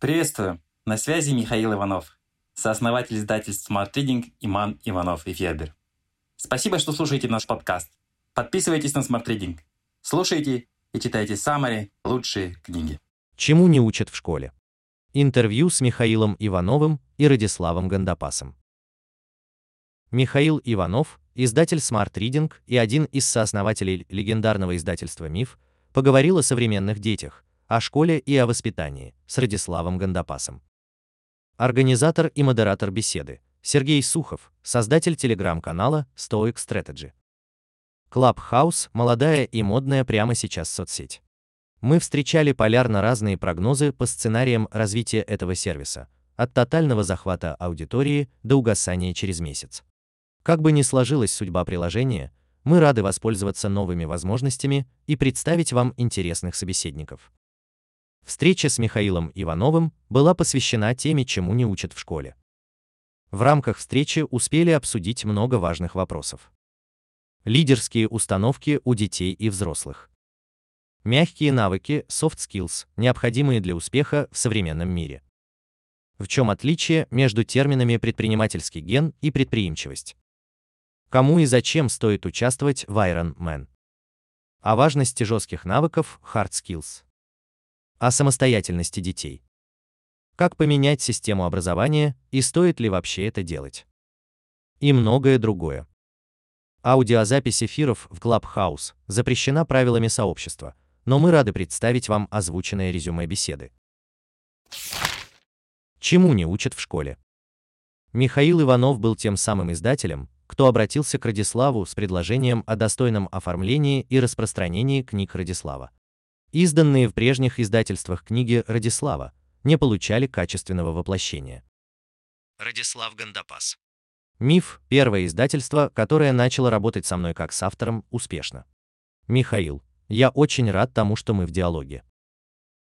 Приветствую! На связи Михаил Иванов, сооснователь издательств Smart Reading Иман Иванов и Федер. Спасибо, что слушаете наш подкаст. Подписывайтесь на Smart Reading. Слушайте и читайте самые лучшие книги. Чему не учат в школе? Интервью с Михаилом Ивановым и Радиславом Гандапасом. Михаил Иванов, издатель Smart Reading и один из сооснователей легендарного издательства «Миф», поговорил о современных детях, о школе и о воспитании с Радиславом Гандапасом. Организатор и модератор беседы Сергей Сухов, создатель телеграм-канала Stoic Strategy. Clubhouse – молодая и модная прямо сейчас соцсеть. Мы встречали полярно разные прогнозы по сценариям развития этого сервиса, от тотального захвата аудитории до угасания через месяц. Как бы ни сложилась судьба приложения, мы рады воспользоваться новыми возможностями и представить вам интересных собеседников. Встреча с Михаилом Ивановым была посвящена теме, чему не учат в школе. В рамках встречи успели обсудить много важных вопросов. Лидерские установки у детей и взрослых. Мягкие навыки, soft skills, необходимые для успеха в современном мире. В чем отличие между терминами предпринимательский ген и предприимчивость? Кому и зачем стоит участвовать в Iron Man? О важности жестких навыков hard skills о самостоятельности детей. Как поменять систему образования и стоит ли вообще это делать? И многое другое. Аудиозапись эфиров в Clubhouse запрещена правилами сообщества, но мы рады представить вам озвученное резюме беседы. Чему не учат в школе? Михаил Иванов был тем самым издателем, кто обратился к Радиславу с предложением о достойном оформлении и распространении книг Радислава. Изданные в прежних издательствах книги Радислава не получали качественного воплощения. Радислав Гандапас. Миф – первое издательство, которое начало работать со мной как с автором успешно. Михаил, я очень рад тому, что мы в диалоге.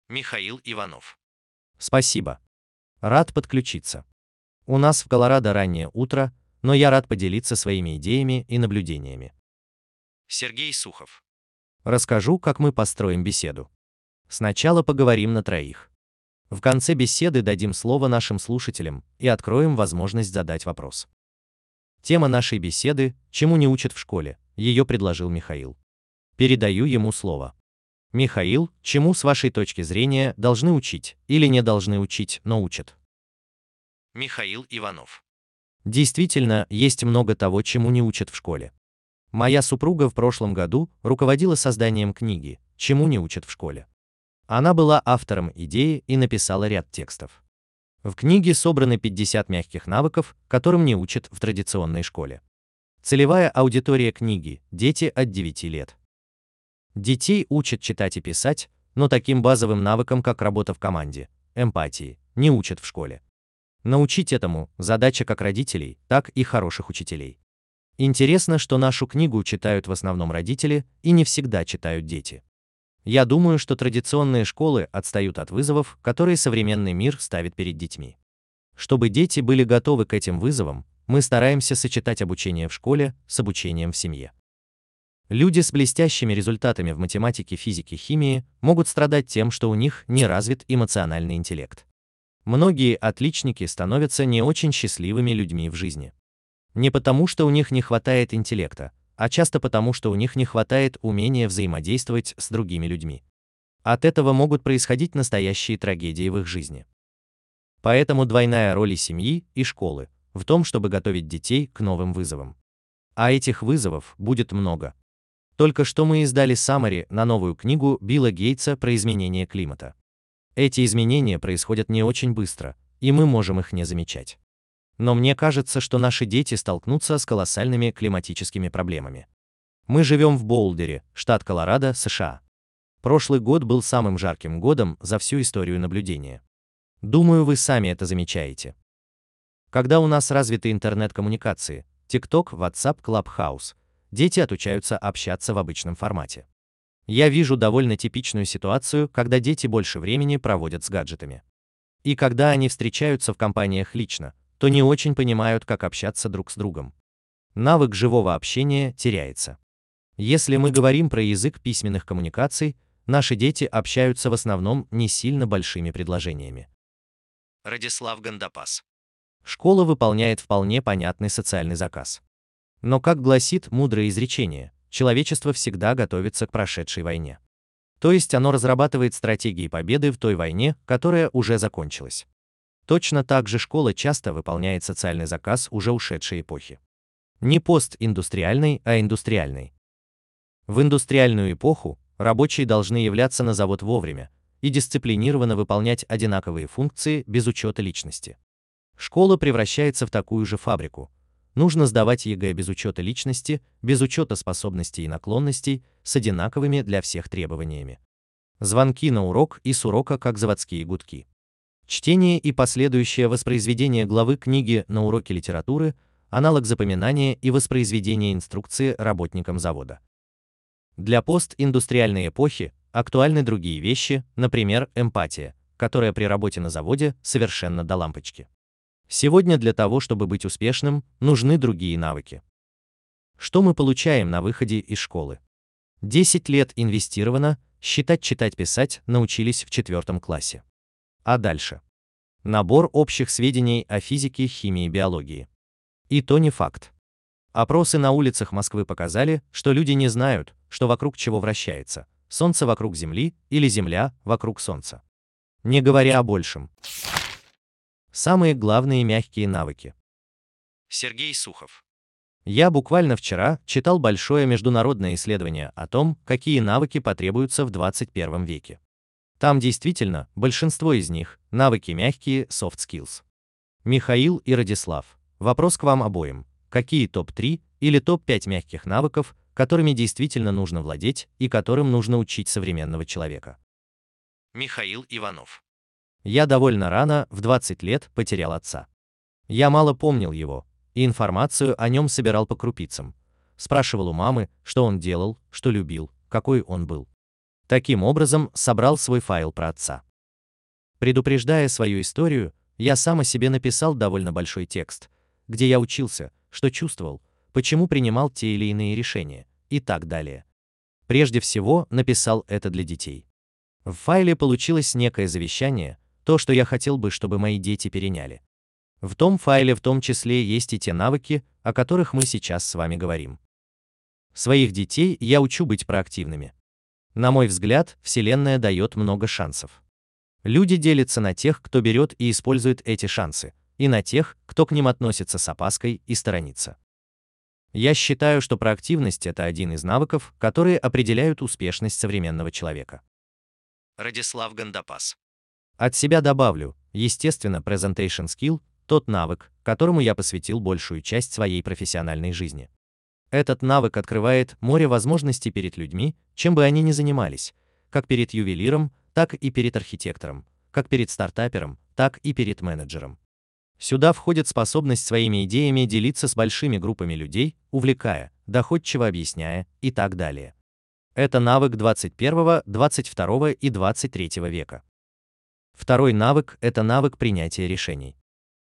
Михаил Иванов. Спасибо. Рад подключиться. У нас в Колорадо раннее утро, но я рад поделиться своими идеями и наблюдениями. Сергей Сухов. Расскажу, как мы построим беседу. Сначала поговорим на троих. В конце беседы дадим слово нашим слушателям и откроем возможность задать вопрос. Тема нашей беседы «Чему не учат в школе?» ее предложил Михаил. Передаю ему слово. Михаил, чему с вашей точки зрения должны учить или не должны учить, но учат? Михаил Иванов. Действительно, есть много того, чему не учат в школе. Моя супруга в прошлом году руководила созданием книги «Чему не учат в школе». Она была автором идеи и написала ряд текстов. В книге собраны 50 мягких навыков, которым не учат в традиционной школе. Целевая аудитория книги – дети от 9 лет. Детей учат читать и писать, но таким базовым навыкам, как работа в команде, эмпатии, не учат в школе. Научить этому – задача как родителей, так и хороших учителей. Интересно, что нашу книгу читают в основном родители и не всегда читают дети. Я думаю, что традиционные школы отстают от вызовов, которые современный мир ставит перед детьми. Чтобы дети были готовы к этим вызовам, мы стараемся сочетать обучение в школе с обучением в семье. Люди с блестящими результатами в математике, физике, химии могут страдать тем, что у них не развит эмоциональный интеллект. Многие отличники становятся не очень счастливыми людьми в жизни. Не потому, что у них не хватает интеллекта, а часто потому, что у них не хватает умения взаимодействовать с другими людьми. От этого могут происходить настоящие трагедии в их жизни. Поэтому двойная роль и семьи, и школы в том, чтобы готовить детей к новым вызовам. А этих вызовов будет много. Только что мы издали саммари на новую книгу Билла Гейтса про изменение климата. Эти изменения происходят не очень быстро, и мы можем их не замечать но мне кажется, что наши дети столкнутся с колоссальными климатическими проблемами. Мы живем в Болдере, штат Колорадо, США. Прошлый год был самым жарким годом за всю историю наблюдения. Думаю, вы сами это замечаете. Когда у нас развиты интернет-коммуникации, TikTok, WhatsApp, Clubhouse, дети отучаются общаться в обычном формате. Я вижу довольно типичную ситуацию, когда дети больше времени проводят с гаджетами. И когда они встречаются в компаниях лично, то не очень понимают, как общаться друг с другом. Навык живого общения теряется. Если мы говорим про язык письменных коммуникаций, наши дети общаются в основном не сильно большими предложениями. Радислав Гандапас. Школа выполняет вполне понятный социальный заказ. Но, как гласит мудрое изречение, человечество всегда готовится к прошедшей войне. То есть оно разрабатывает стратегии победы в той войне, которая уже закончилась. Точно так же школа часто выполняет социальный заказ уже ушедшей эпохи. Не постиндустриальной, а индустриальной. В индустриальную эпоху рабочие должны являться на завод вовремя и дисциплинированно выполнять одинаковые функции без учета личности. Школа превращается в такую же фабрику. Нужно сдавать ЕГЭ без учета личности, без учета способностей и наклонностей, с одинаковыми для всех требованиями. Звонки на урок и с урока как заводские гудки. Чтение и последующее воспроизведение главы книги на уроке литературы – аналог запоминания и воспроизведения инструкции работникам завода. Для постиндустриальной эпохи актуальны другие вещи, например, эмпатия, которая при работе на заводе совершенно до лампочки. Сегодня для того, чтобы быть успешным, нужны другие навыки. Что мы получаем на выходе из школы? 10 лет инвестировано, считать, читать, писать научились в четвертом классе. А дальше? Набор общих сведений о физике, химии, биологии. И то не факт. Опросы на улицах Москвы показали, что люди не знают, что вокруг чего вращается. Солнце вокруг Земли или Земля вокруг Солнца. Не говоря о большем. Самые главные мягкие навыки. Сергей Сухов. Я буквально вчера читал большое международное исследование о том, какие навыки потребуются в 21 веке. Там действительно большинство из них – навыки мягкие, soft skills. Михаил и Радислав, вопрос к вам обоим. Какие топ-3 или топ-5 мягких навыков, которыми действительно нужно владеть и которым нужно учить современного человека? Михаил Иванов. Я довольно рано, в 20 лет, потерял отца. Я мало помнил его, и информацию о нем собирал по крупицам. Спрашивал у мамы, что он делал, что любил, какой он был. Таким образом, собрал свой файл про отца. Предупреждая свою историю, я сам о себе написал довольно большой текст, где я учился, что чувствовал, почему принимал те или иные решения, и так далее. Прежде всего, написал это для детей. В файле получилось некое завещание, то, что я хотел бы, чтобы мои дети переняли. В том файле в том числе есть и те навыки, о которых мы сейчас с вами говорим. Своих детей я учу быть проактивными. На мой взгляд, Вселенная дает много шансов. Люди делятся на тех, кто берет и использует эти шансы, и на тех, кто к ним относится с опаской и сторонится. Я считаю, что проактивность – это один из навыков, которые определяют успешность современного человека. Радислав Гандапас. От себя добавлю, естественно, presentation skill – тот навык, которому я посвятил большую часть своей профессиональной жизни. Этот навык открывает море возможностей перед людьми, чем бы они ни занимались, как перед ювелиром, так и перед архитектором, как перед стартапером, так и перед менеджером. Сюда входит способность своими идеями делиться с большими группами людей, увлекая, доходчиво объясняя и так далее. Это навык 21, 22 и 23 века. Второй навык – это навык принятия решений.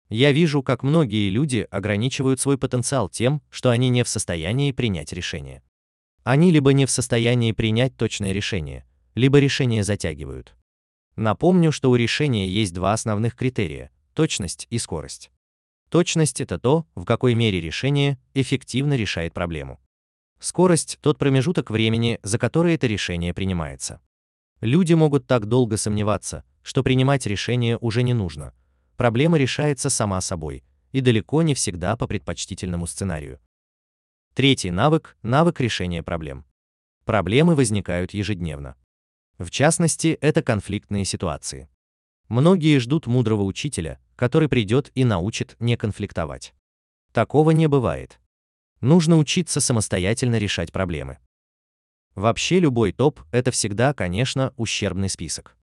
Я вижу, как многие люди ограничивают свой потенциал тем, что они не в состоянии принять решение. Они либо не в состоянии принять точное решение, либо решение затягивают. Напомню, что у решения есть два основных критерия – точность и скорость. Точность – это то, в какой мере решение эффективно решает проблему. Скорость – тот промежуток времени, за который это решение принимается. Люди могут так долго сомневаться, что принимать решение уже не нужно – проблема решается сама собой, и далеко не всегда по предпочтительному сценарию. Третий навык – навык решения проблем. Проблемы возникают ежедневно. В частности, это конфликтные ситуации. Многие ждут мудрого учителя, который придет и научит не конфликтовать. Такого не бывает. Нужно учиться самостоятельно решать проблемы. Вообще любой топ – это всегда, конечно, ущербный список.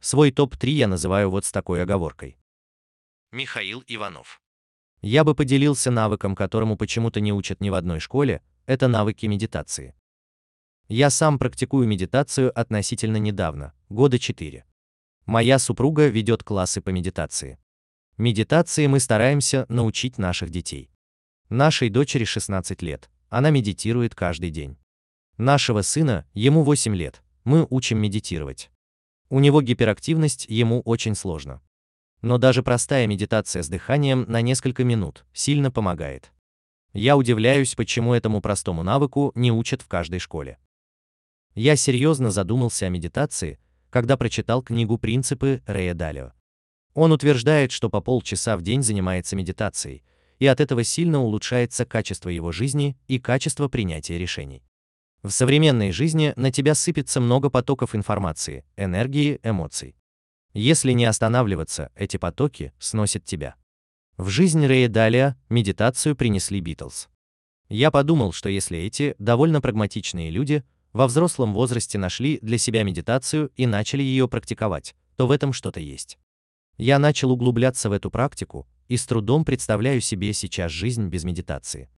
Свой топ-3 я называю вот с такой оговоркой. Михаил Иванов. Я бы поделился навыком, которому почему-то не учат ни в одной школе, это навыки медитации. Я сам практикую медитацию относительно недавно, года 4. Моя супруга ведет классы по медитации. Медитации мы стараемся научить наших детей. Нашей дочери 16 лет, она медитирует каждый день. Нашего сына, ему 8 лет, мы учим медитировать. У него гиперактивность, ему очень сложно. Но даже простая медитация с дыханием на несколько минут сильно помогает. Я удивляюсь, почему этому простому навыку не учат в каждой школе. Я серьезно задумался о медитации, когда прочитал книгу «Принципы» Рэя Далио. Он утверждает, что по полчаса в день занимается медитацией, и от этого сильно улучшается качество его жизни и качество принятия решений. В современной жизни на тебя сыпется много потоков информации, энергии, эмоций. Если не останавливаться, эти потоки сносят тебя. В жизнь Рэя Далия медитацию принесли Битлз. Я подумал, что если эти довольно прагматичные люди во взрослом возрасте нашли для себя медитацию и начали ее практиковать, то в этом что-то есть. Я начал углубляться в эту практику и с трудом представляю себе сейчас жизнь без медитации.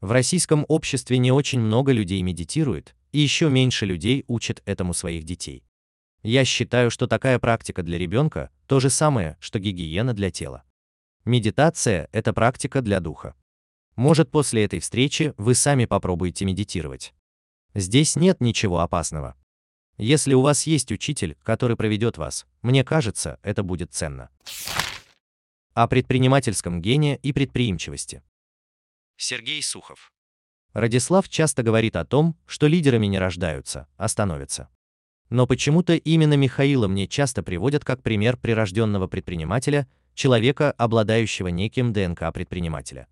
В российском обществе не очень много людей медитирует, и еще меньше людей учат этому своих детей. Я считаю, что такая практика для ребенка – то же самое, что гигиена для тела. Медитация – это практика для духа. Может, после этой встречи вы сами попробуете медитировать. Здесь нет ничего опасного. Если у вас есть учитель, который проведет вас, мне кажется, это будет ценно. О предпринимательском гении и предприимчивости. Сергей Сухов. Радислав часто говорит о том, что лидерами не рождаются, а становятся. Но почему-то именно Михаила мне часто приводят как пример прирожденного предпринимателя, человека, обладающего неким ДНК предпринимателя.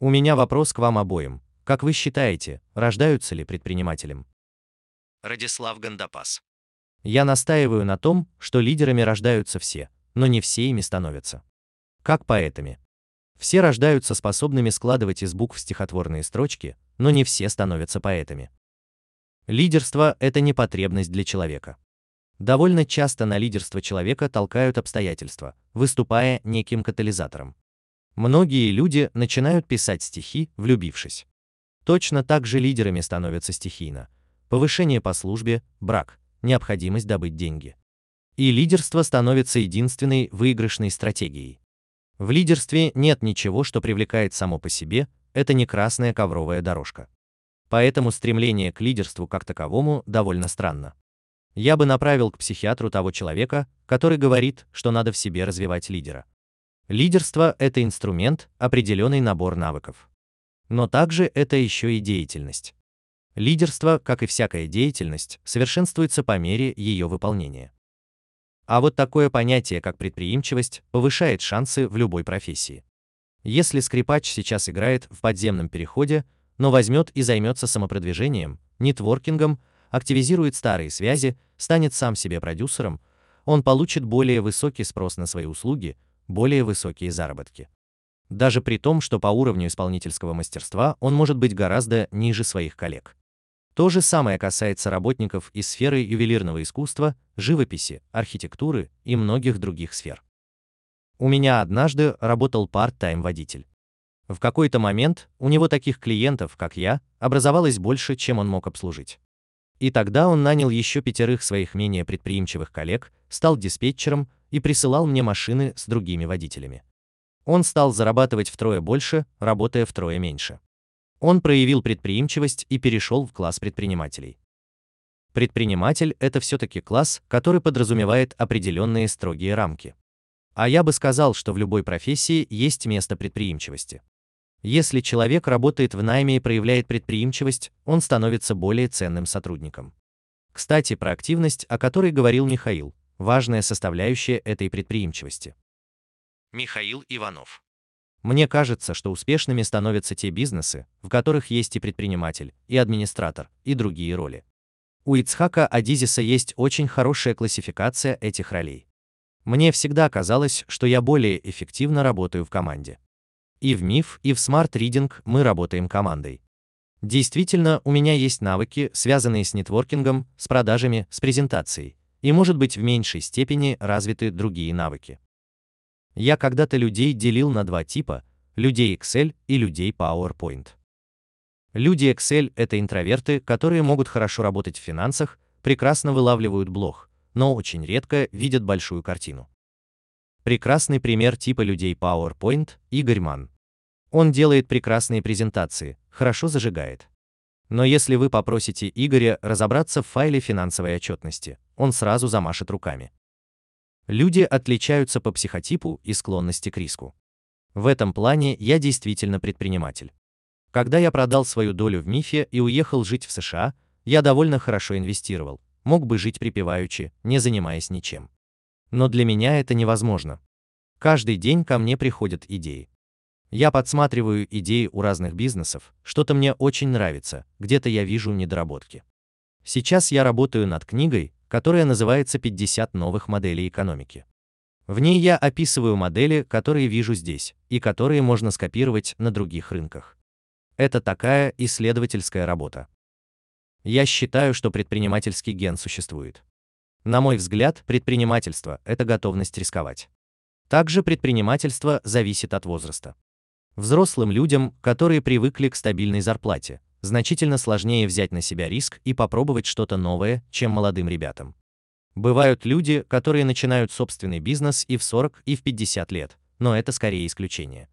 У меня вопрос к вам обоим. Как вы считаете, рождаются ли предпринимателем? Радислав Гандапас. Я настаиваю на том, что лидерами рождаются все, но не все ими становятся. Как поэтами. Все рождаются способными складывать из букв стихотворные строчки, но не все становятся поэтами. Лидерство – это не потребность для человека. Довольно часто на лидерство человека толкают обстоятельства, выступая неким катализатором. Многие люди начинают писать стихи, влюбившись. Точно так же лидерами становятся стихийно. Повышение по службе, брак, необходимость добыть деньги. И лидерство становится единственной выигрышной стратегией. В лидерстве нет ничего, что привлекает само по себе, это не красная ковровая дорожка. Поэтому стремление к лидерству как таковому довольно странно. Я бы направил к психиатру того человека, который говорит, что надо в себе развивать лидера. Лидерство – это инструмент, определенный набор навыков. Но также это еще и деятельность. Лидерство, как и всякая деятельность, совершенствуется по мере ее выполнения. А вот такое понятие, как предприимчивость, повышает шансы в любой профессии. Если скрипач сейчас играет в подземном переходе, но возьмет и займется самопродвижением, нетворкингом, активизирует старые связи, станет сам себе продюсером, он получит более высокий спрос на свои услуги, более высокие заработки. Даже при том, что по уровню исполнительского мастерства он может быть гораздо ниже своих коллег. То же самое касается работников из сферы ювелирного искусства, живописи, архитектуры и многих других сфер. У меня однажды работал парт-тайм водитель. В какой-то момент у него таких клиентов, как я, образовалось больше, чем он мог обслужить. И тогда он нанял еще пятерых своих менее предприимчивых коллег, стал диспетчером и присылал мне машины с другими водителями. Он стал зарабатывать втрое больше, работая втрое меньше. Он проявил предприимчивость и перешел в класс предпринимателей. Предприниматель – это все-таки класс, который подразумевает определенные строгие рамки. А я бы сказал, что в любой профессии есть место предприимчивости. Если человек работает в найме и проявляет предприимчивость, он становится более ценным сотрудником. Кстати, про активность, о которой говорил Михаил, важная составляющая этой предприимчивости. Михаил Иванов. Мне кажется, что успешными становятся те бизнесы, в которых есть и предприниматель, и администратор, и другие роли. У Ицхака Адизиса есть очень хорошая классификация этих ролей. Мне всегда казалось, что я более эффективно работаю в команде. И в МИФ, и в Reading мы работаем командой. Действительно, у меня есть навыки, связанные с нетворкингом, с продажами, с презентацией, и, может быть, в меньшей степени развиты другие навыки. Я когда-то людей делил на два типа – людей Excel и людей PowerPoint. Люди Excel – это интроверты, которые могут хорошо работать в финансах, прекрасно вылавливают блог, но очень редко видят большую картину. Прекрасный пример типа людей PowerPoint – Игорь Ман. Он делает прекрасные презентации, хорошо зажигает. Но если вы попросите Игоря разобраться в файле финансовой отчетности, он сразу замашет руками. Люди отличаются по психотипу и склонности к риску. В этом плане я действительно предприниматель. Когда я продал свою долю в МИФе и уехал жить в США, я довольно хорошо инвестировал, мог бы жить припеваючи, не занимаясь ничем. Но для меня это невозможно. Каждый день ко мне приходят идеи. Я подсматриваю идеи у разных бизнесов, что-то мне очень нравится, где-то я вижу недоработки. Сейчас я работаю над книгой, которая называется «50 новых моделей экономики». В ней я описываю модели, которые вижу здесь, и которые можно скопировать на других рынках. Это такая исследовательская работа. Я считаю, что предпринимательский ген существует. На мой взгляд, предпринимательство – это готовность рисковать. Также предпринимательство зависит от возраста. Взрослым людям, которые привыкли к стабильной зарплате, значительно сложнее взять на себя риск и попробовать что-то новое, чем молодым ребятам. Бывают люди, которые начинают собственный бизнес и в 40, и в 50 лет, но это скорее исключение.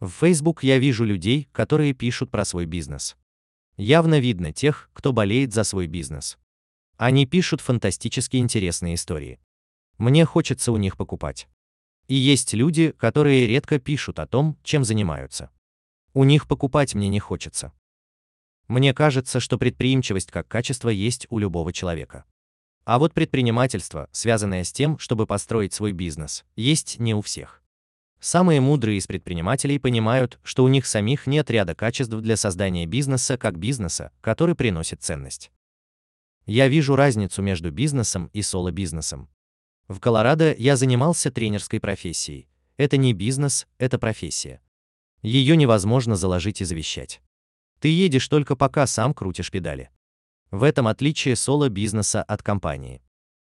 В Facebook я вижу людей, которые пишут про свой бизнес. Явно видно тех, кто болеет за свой бизнес. Они пишут фантастически интересные истории. Мне хочется у них покупать. И есть люди, которые редко пишут о том, чем занимаются. У них покупать мне не хочется. Мне кажется, что предприимчивость как качество есть у любого человека. А вот предпринимательство, связанное с тем, чтобы построить свой бизнес, есть не у всех. Самые мудрые из предпринимателей понимают, что у них самих нет ряда качеств для создания бизнеса как бизнеса, который приносит ценность. Я вижу разницу между бизнесом и соло-бизнесом. В Колорадо я занимался тренерской профессией. Это не бизнес, это профессия. Ее невозможно заложить и завещать. Ты едешь только пока сам крутишь педали. В этом отличие соло-бизнеса от компании.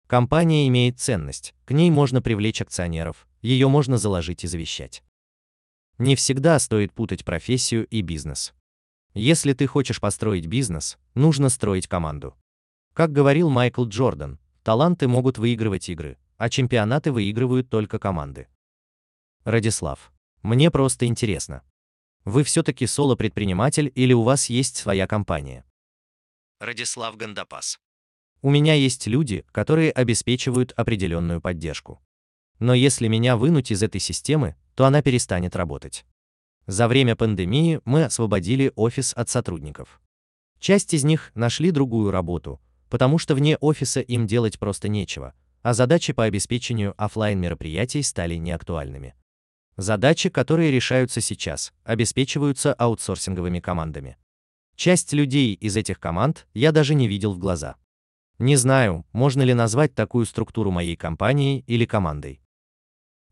Компания имеет ценность, к ней можно привлечь акционеров, ее можно заложить и завещать. Не всегда стоит путать профессию и бизнес. Если ты хочешь построить бизнес, нужно строить команду. Как говорил Майкл Джордан, таланты могут выигрывать игры, а чемпионаты выигрывают только команды. Радислав, мне просто интересно. Вы все-таки соло-предприниматель или у вас есть своя компания? Радислав Гандапас. У меня есть люди, которые обеспечивают определенную поддержку. Но если меня вынуть из этой системы, то она перестанет работать. За время пандемии мы освободили офис от сотрудников. Часть из них нашли другую работу, потому что вне офиса им делать просто нечего, а задачи по обеспечению офлайн мероприятий стали неактуальными. Задачи, которые решаются сейчас, обеспечиваются аутсорсинговыми командами. Часть людей из этих команд я даже не видел в глаза. Не знаю, можно ли назвать такую структуру моей компанией или командой.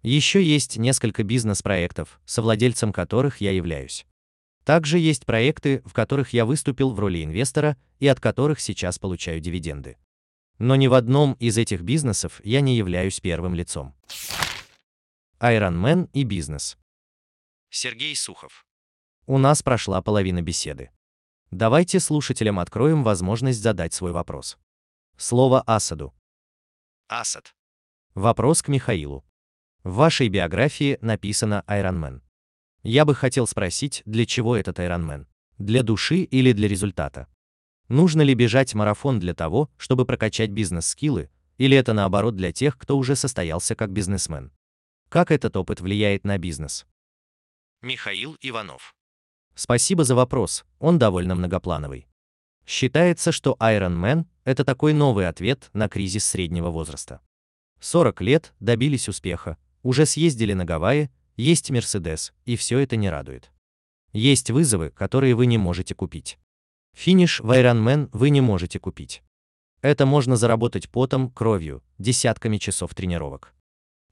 Еще есть несколько бизнес-проектов, совладельцем которых я являюсь. Также есть проекты, в которых я выступил в роли инвестора и от которых сейчас получаю дивиденды. Но ни в одном из этих бизнесов я не являюсь первым лицом. Ironman и бизнес. Сергей Сухов. У нас прошла половина беседы. Давайте слушателям откроем возможность задать свой вопрос. Слово Асаду. Асад. Вопрос к Михаилу. В вашей биографии написано Ironman. Я бы хотел спросить, для чего этот Ironman? Для души или для результата? Нужно ли бежать марафон для того, чтобы прокачать бизнес-скиллы, или это наоборот для тех, кто уже состоялся как бизнесмен? Как этот опыт влияет на бизнес? Михаил Иванов. Спасибо за вопрос, он довольно многоплановый. Считается, что Iron Man – это такой новый ответ на кризис среднего возраста. 40 лет, добились успеха, уже съездили на Гавайи, есть Мерседес, и все это не радует. Есть вызовы, которые вы не можете купить. Финиш в Ironman вы не можете купить. Это можно заработать потом, кровью, десятками часов тренировок.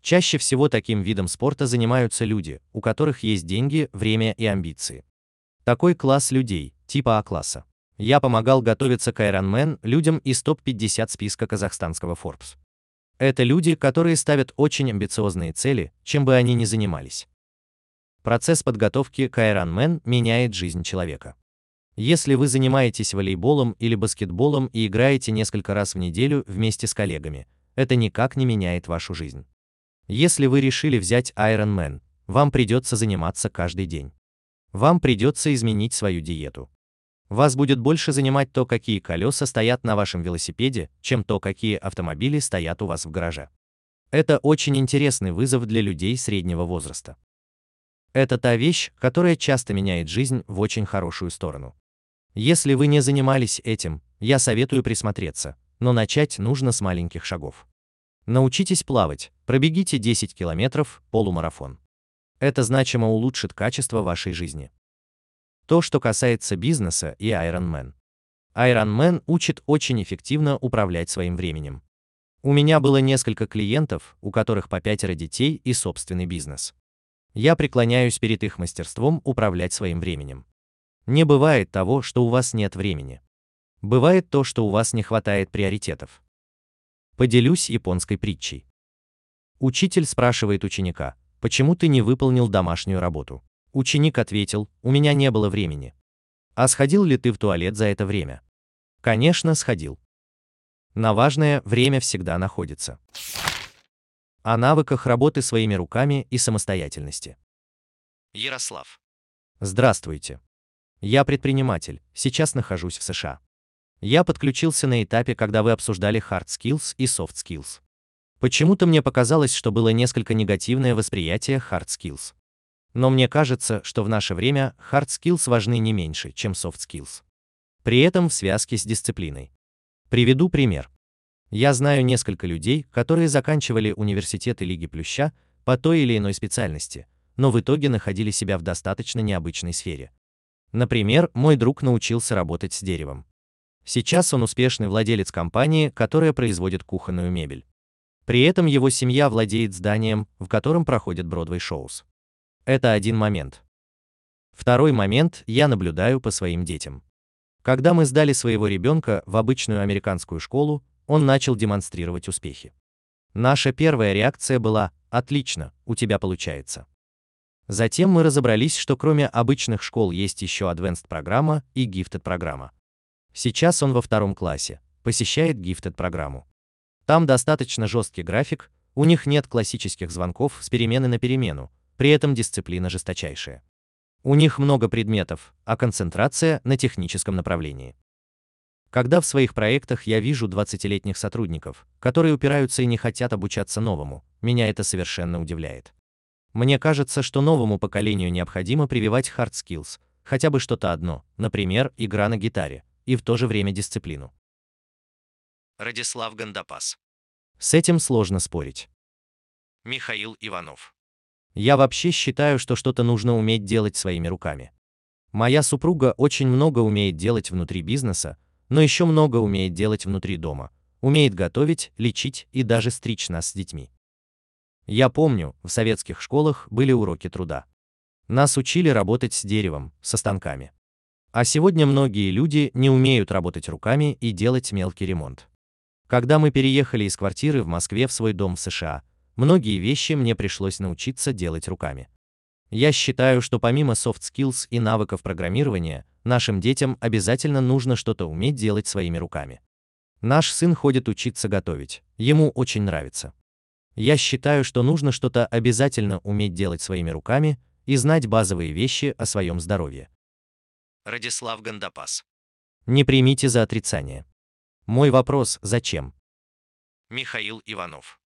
Чаще всего таким видом спорта занимаются люди, у которых есть деньги, время и амбиции. Такой класс людей, типа А-класса. Я помогал готовиться к Ironman людям из топ-50 списка казахстанского Forbes. Это люди, которые ставят очень амбициозные цели, чем бы они ни занимались. Процесс подготовки к Ironman меняет жизнь человека. Если вы занимаетесь волейболом или баскетболом и играете несколько раз в неделю вместе с коллегами, это никак не меняет вашу жизнь. Если вы решили взять Ironman, вам придется заниматься каждый день. Вам придется изменить свою диету. Вас будет больше занимать то, какие колеса стоят на вашем велосипеде, чем то, какие автомобили стоят у вас в гараже. Это очень интересный вызов для людей среднего возраста. Это та вещь, которая часто меняет жизнь в очень хорошую сторону. Если вы не занимались этим, я советую присмотреться, но начать нужно с маленьких шагов. Научитесь плавать, пробегите 10 километров, полумарафон. Это значимо улучшит качество вашей жизни. То, что касается бизнеса и Ironman. Ironman учит очень эффективно управлять своим временем. У меня было несколько клиентов, у которых по пятеро детей и собственный бизнес. Я преклоняюсь перед их мастерством управлять своим временем. Не бывает того, что у вас нет времени. Бывает то, что у вас не хватает приоритетов. Поделюсь японской притчей. Учитель спрашивает ученика, почему ты не выполнил домашнюю работу? Ученик ответил, у меня не было времени. А сходил ли ты в туалет за это время? Конечно, сходил. На важное время всегда находится. О навыках работы своими руками и самостоятельности. Ярослав. Здравствуйте. Я предприниматель, сейчас нахожусь в США. Я подключился на этапе, когда вы обсуждали hard skills и soft skills. Почему-то мне показалось, что было несколько негативное восприятие hard skills. Но мне кажется, что в наше время hard skills важны не меньше, чем soft skills. При этом в связке с дисциплиной. Приведу пример. Я знаю несколько людей, которые заканчивали университеты Лиги Плюща по той или иной специальности, но в итоге находили себя в достаточно необычной сфере. Например, мой друг научился работать с деревом. Сейчас он успешный владелец компании, которая производит кухонную мебель. При этом его семья владеет зданием, в котором проходят Бродвей-шоус. Это один момент. Второй момент я наблюдаю по своим детям. Когда мы сдали своего ребенка в обычную американскую школу, он начал демонстрировать успехи. Наша первая реакция была «Отлично, у тебя получается». Затем мы разобрались, что кроме обычных школ есть еще Advanced программа и Gifted программа. Сейчас он во втором классе, посещает Gifted программу. Там достаточно жесткий график, у них нет классических звонков с перемены на перемену, при этом дисциплина жесточайшая. У них много предметов, а концентрация на техническом направлении. Когда в своих проектах я вижу 20-летних сотрудников, которые упираются и не хотят обучаться новому, меня это совершенно удивляет. Мне кажется, что новому поколению необходимо прививать hard skills, хотя бы что-то одно, например, игра на гитаре, и в то же время дисциплину. Радислав Гандапас. С этим сложно спорить. Михаил Иванов. Я вообще считаю, что что-то нужно уметь делать своими руками. Моя супруга очень много умеет делать внутри бизнеса, но еще много умеет делать внутри дома. Умеет готовить, лечить и даже стричь нас с детьми. Я помню, в советских школах были уроки труда. Нас учили работать с деревом, со станками. А сегодня многие люди не умеют работать руками и делать мелкий ремонт. Когда мы переехали из квартиры в Москве в свой дом в США, Многие вещи мне пришлось научиться делать руками. Я считаю, что помимо soft skills и навыков программирования, нашим детям обязательно нужно что-то уметь делать своими руками. Наш сын ходит учиться готовить, ему очень нравится. Я считаю, что нужно что-то обязательно уметь делать своими руками и знать базовые вещи о своем здоровье. Радислав Гандапас. Не примите за отрицание. Мой вопрос «Зачем?» Михаил Иванов.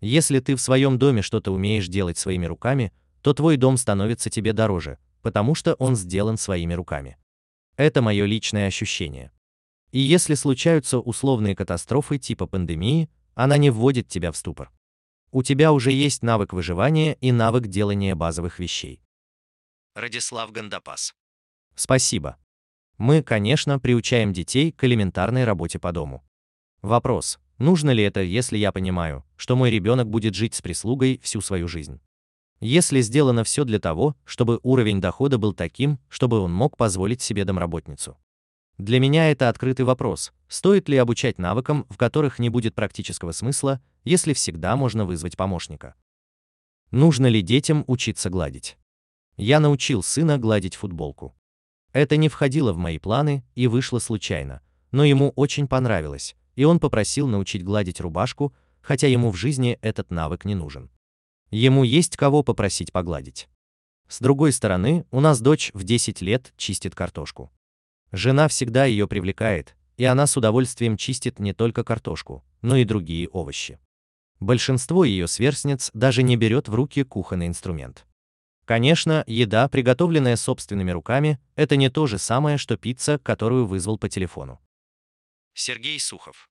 Если ты в своем доме что-то умеешь делать своими руками, то твой дом становится тебе дороже, потому что он сделан своими руками. Это мое личное ощущение. И если случаются условные катастрофы типа пандемии, она не вводит тебя в ступор. У тебя уже есть навык выживания и навык делания базовых вещей. Радислав Гандапас. Спасибо. Мы, конечно, приучаем детей к элементарной работе по дому. Вопрос, Нужно ли это, если я понимаю, что мой ребенок будет жить с прислугой всю свою жизнь? Если сделано все для того, чтобы уровень дохода был таким, чтобы он мог позволить себе домработницу. Для меня это открытый вопрос, стоит ли обучать навыкам, в которых не будет практического смысла, если всегда можно вызвать помощника. Нужно ли детям учиться гладить? Я научил сына гладить футболку. Это не входило в мои планы и вышло случайно, но ему очень понравилось, и он попросил научить гладить рубашку, хотя ему в жизни этот навык не нужен. Ему есть кого попросить погладить. С другой стороны, у нас дочь в 10 лет чистит картошку. Жена всегда ее привлекает, и она с удовольствием чистит не только картошку, но и другие овощи. Большинство ее сверстниц даже не берет в руки кухонный инструмент. Конечно, еда, приготовленная собственными руками, это не то же самое, что пицца, которую вызвал по телефону. Сергей Сухов.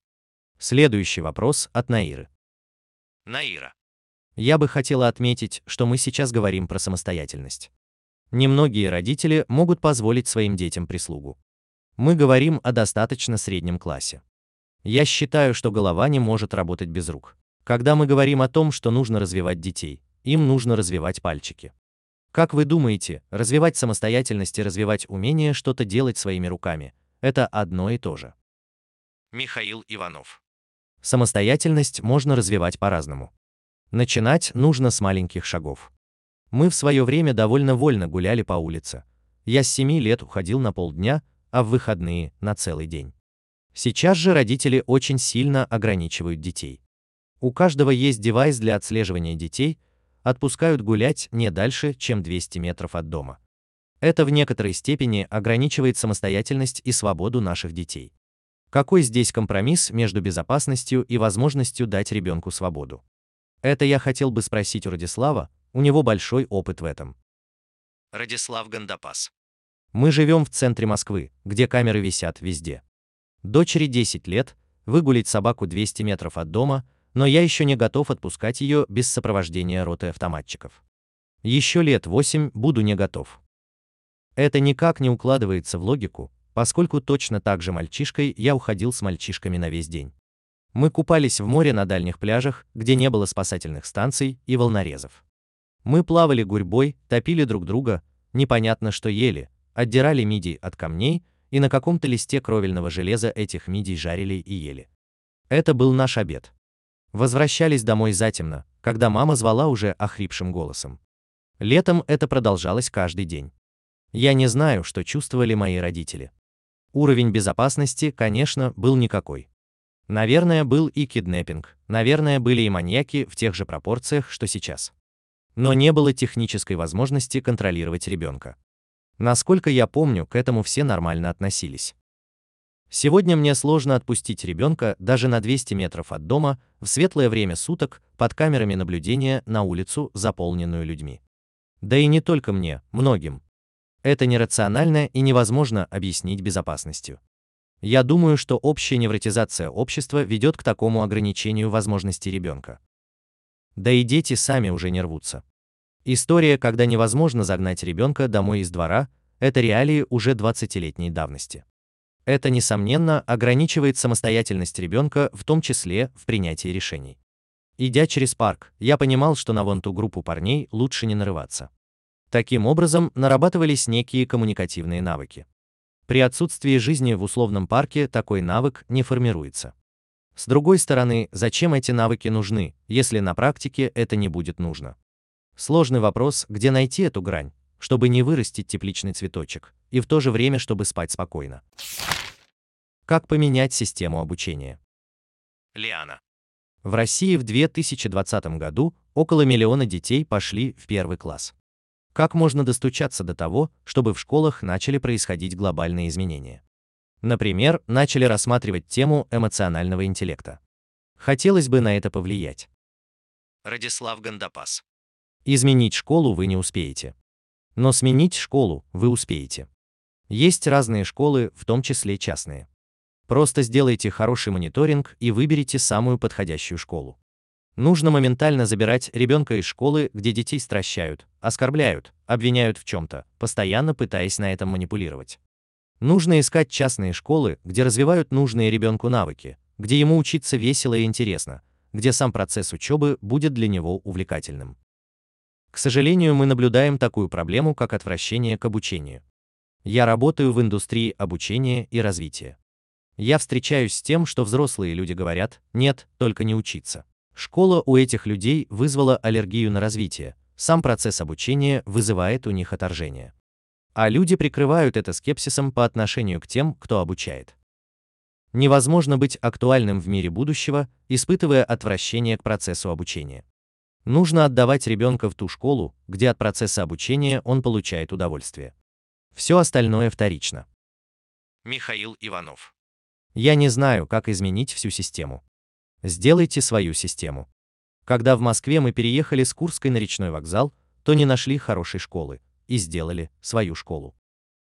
Следующий вопрос от Наиры. Наира. Я бы хотела отметить, что мы сейчас говорим про самостоятельность. Немногие родители могут позволить своим детям прислугу. Мы говорим о достаточно среднем классе. Я считаю, что голова не может работать без рук. Когда мы говорим о том, что нужно развивать детей, им нужно развивать пальчики. Как вы думаете, развивать самостоятельность и развивать умение что-то делать своими руками – это одно и то же? Михаил Иванов. Самостоятельность можно развивать по-разному. Начинать нужно с маленьких шагов. Мы в свое время довольно вольно гуляли по улице. Я с 7 лет уходил на полдня, а в выходные – на целый день. Сейчас же родители очень сильно ограничивают детей. У каждого есть девайс для отслеживания детей, отпускают гулять не дальше, чем 200 метров от дома. Это в некоторой степени ограничивает самостоятельность и свободу наших детей. Какой здесь компромисс между безопасностью и возможностью дать ребенку свободу? Это я хотел бы спросить у Радислава, у него большой опыт в этом. Радислав Гандапас. Мы живем в центре Москвы, где камеры висят везде. Дочери 10 лет, выгулить собаку 200 метров от дома – но я еще не готов отпускать ее без сопровождения роты автоматчиков. Еще лет восемь буду не готов. Это никак не укладывается в логику, поскольку точно так же мальчишкой я уходил с мальчишками на весь день. Мы купались в море на дальних пляжах, где не было спасательных станций и волнорезов. Мы плавали гурьбой, топили друг друга, непонятно что ели, отдирали мидий от камней и на каком-то листе кровельного железа этих мидий жарили и ели. Это был наш обед. Возвращались домой затемно, когда мама звала уже охрипшим голосом. Летом это продолжалось каждый день. Я не знаю, что чувствовали мои родители. Уровень безопасности, конечно, был никакой. Наверное, был и киднеппинг, наверное, были и маньяки в тех же пропорциях, что сейчас. Но не было технической возможности контролировать ребенка. Насколько я помню, к этому все нормально относились. Сегодня мне сложно отпустить ребенка даже на 200 метров от дома в светлое время суток под камерами наблюдения на улицу, заполненную людьми. Да и не только мне, многим. Это нерационально и невозможно объяснить безопасностью. Я думаю, что общая невротизация общества ведет к такому ограничению возможностей ребенка. Да и дети сами уже не рвутся. История, когда невозможно загнать ребенка домой из двора, это реалии уже 20-летней давности. Это, несомненно, ограничивает самостоятельность ребенка, в том числе в принятии решений. Идя через парк, я понимал, что на вон ту группу парней лучше не нарываться. Таким образом, нарабатывались некие коммуникативные навыки. При отсутствии жизни в условном парке такой навык не формируется. С другой стороны, зачем эти навыки нужны, если на практике это не будет нужно? Сложный вопрос, где найти эту грань, чтобы не вырастить тепличный цветочек, и в то же время, чтобы спать спокойно. Как поменять систему обучения? Лиана. В России в 2020 году около миллиона детей пошли в первый класс. Как можно достучаться до того, чтобы в школах начали происходить глобальные изменения? Например, начали рассматривать тему эмоционального интеллекта. Хотелось бы на это повлиять. Радислав Гандапас. Изменить школу вы не успеете. Но сменить школу вы успеете. Есть разные школы, в том числе частные. Просто сделайте хороший мониторинг и выберите самую подходящую школу. Нужно моментально забирать ребенка из школы, где детей стращают, оскорбляют, обвиняют в чем-то, постоянно пытаясь на этом манипулировать. Нужно искать частные школы, где развивают нужные ребенку навыки, где ему учиться весело и интересно, где сам процесс учебы будет для него увлекательным. К сожалению, мы наблюдаем такую проблему, как отвращение к обучению. Я работаю в индустрии обучения и развития. Я встречаюсь с тем, что взрослые люди говорят, нет, только не учиться. Школа у этих людей вызвала аллергию на развитие, сам процесс обучения вызывает у них отторжение. А люди прикрывают это скепсисом по отношению к тем, кто обучает. Невозможно быть актуальным в мире будущего, испытывая отвращение к процессу обучения. Нужно отдавать ребенка в ту школу, где от процесса обучения он получает удовольствие. Все остальное вторично. Михаил Иванов. Я не знаю, как изменить всю систему. Сделайте свою систему. Когда в Москве мы переехали с Курской на речной вокзал, то не нашли хорошей школы и сделали свою школу.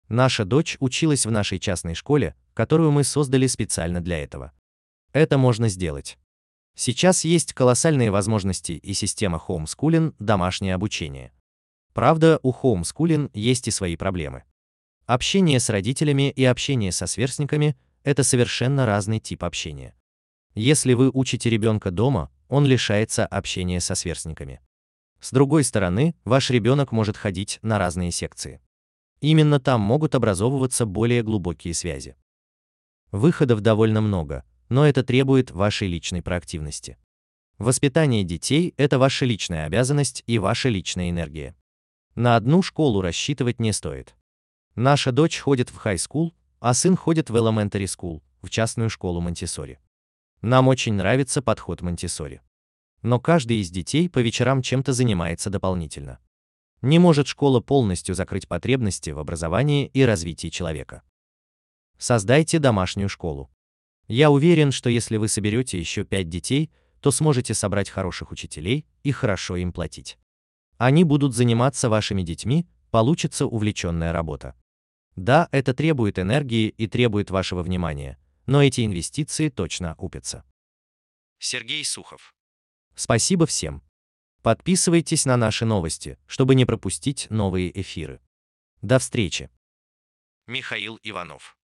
Наша дочь училась в нашей частной школе, которую мы создали специально для этого. Это можно сделать. Сейчас есть колоссальные возможности и система homeschooling, домашнее обучение. Правда, у homeschooling есть и свои проблемы. Общение с родителями и общение со сверстниками – это совершенно разный тип общения. Если вы учите ребенка дома, он лишается общения со сверстниками. С другой стороны, ваш ребенок может ходить на разные секции. Именно там могут образовываться более глубокие связи. Выходов довольно много, но это требует вашей личной проактивности. Воспитание детей – это ваша личная обязанность и ваша личная энергия. На одну школу рассчитывать не стоит. Наша дочь ходит в school, а сын ходит в elementary school, в частную школу Монтиссори. Нам очень нравится подход Монтиссори но каждый из детей по вечерам чем-то занимается дополнительно. Не может школа полностью закрыть потребности в образовании и развитии человека. Создайте домашнюю школу. Я уверен, что если вы соберете еще 5 детей, то сможете собрать хороших учителей и хорошо им платить. Они будут заниматься вашими детьми, получится увлеченная работа. Да, это требует энергии и требует вашего внимания, но эти инвестиции точно окупятся. Сергей Сухов Спасибо всем. Подписывайтесь на наши новости, чтобы не пропустить новые эфиры. До встречи. Михаил Иванов.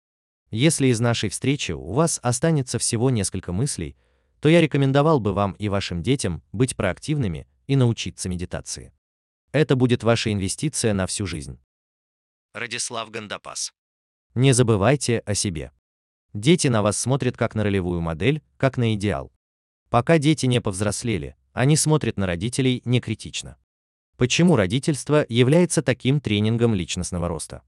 Если из нашей встречи у вас останется всего несколько мыслей, то я рекомендовал бы вам и вашим детям быть проактивными и научиться медитации. Это будет ваша инвестиция на всю жизнь. Радислав Гандапас. Не забывайте о себе. Дети на вас смотрят как на ролевую модель, как на идеал. Пока дети не повзрослели, они смотрят на родителей некритично. Почему родительство является таким тренингом личностного роста?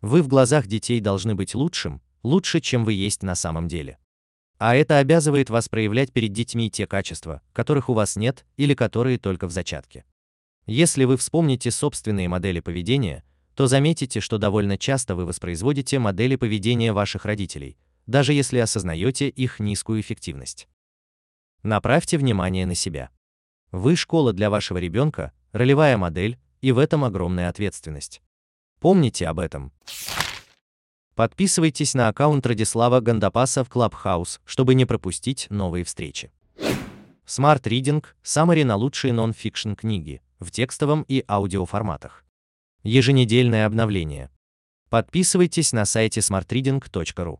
Вы в глазах детей должны быть лучшим, лучше, чем вы есть на самом деле. А это обязывает вас проявлять перед детьми те качества, которых у вас нет или которые только в зачатке. Если вы вспомните собственные модели поведения, то заметите, что довольно часто вы воспроизводите модели поведения ваших родителей, даже если осознаете их низкую эффективность. Направьте внимание на себя. Вы школа для вашего ребенка, ролевая модель, и в этом огромная ответственность. Помните об этом. Подписывайтесь на аккаунт Радислава Гандапаса в Clubhouse, чтобы не пропустить новые встречи. Smart Reading – саммари на лучшие нон-фикшн книги в текстовом и аудиоформатах. Еженедельное обновление. Подписывайтесь на сайте smartreading.ru.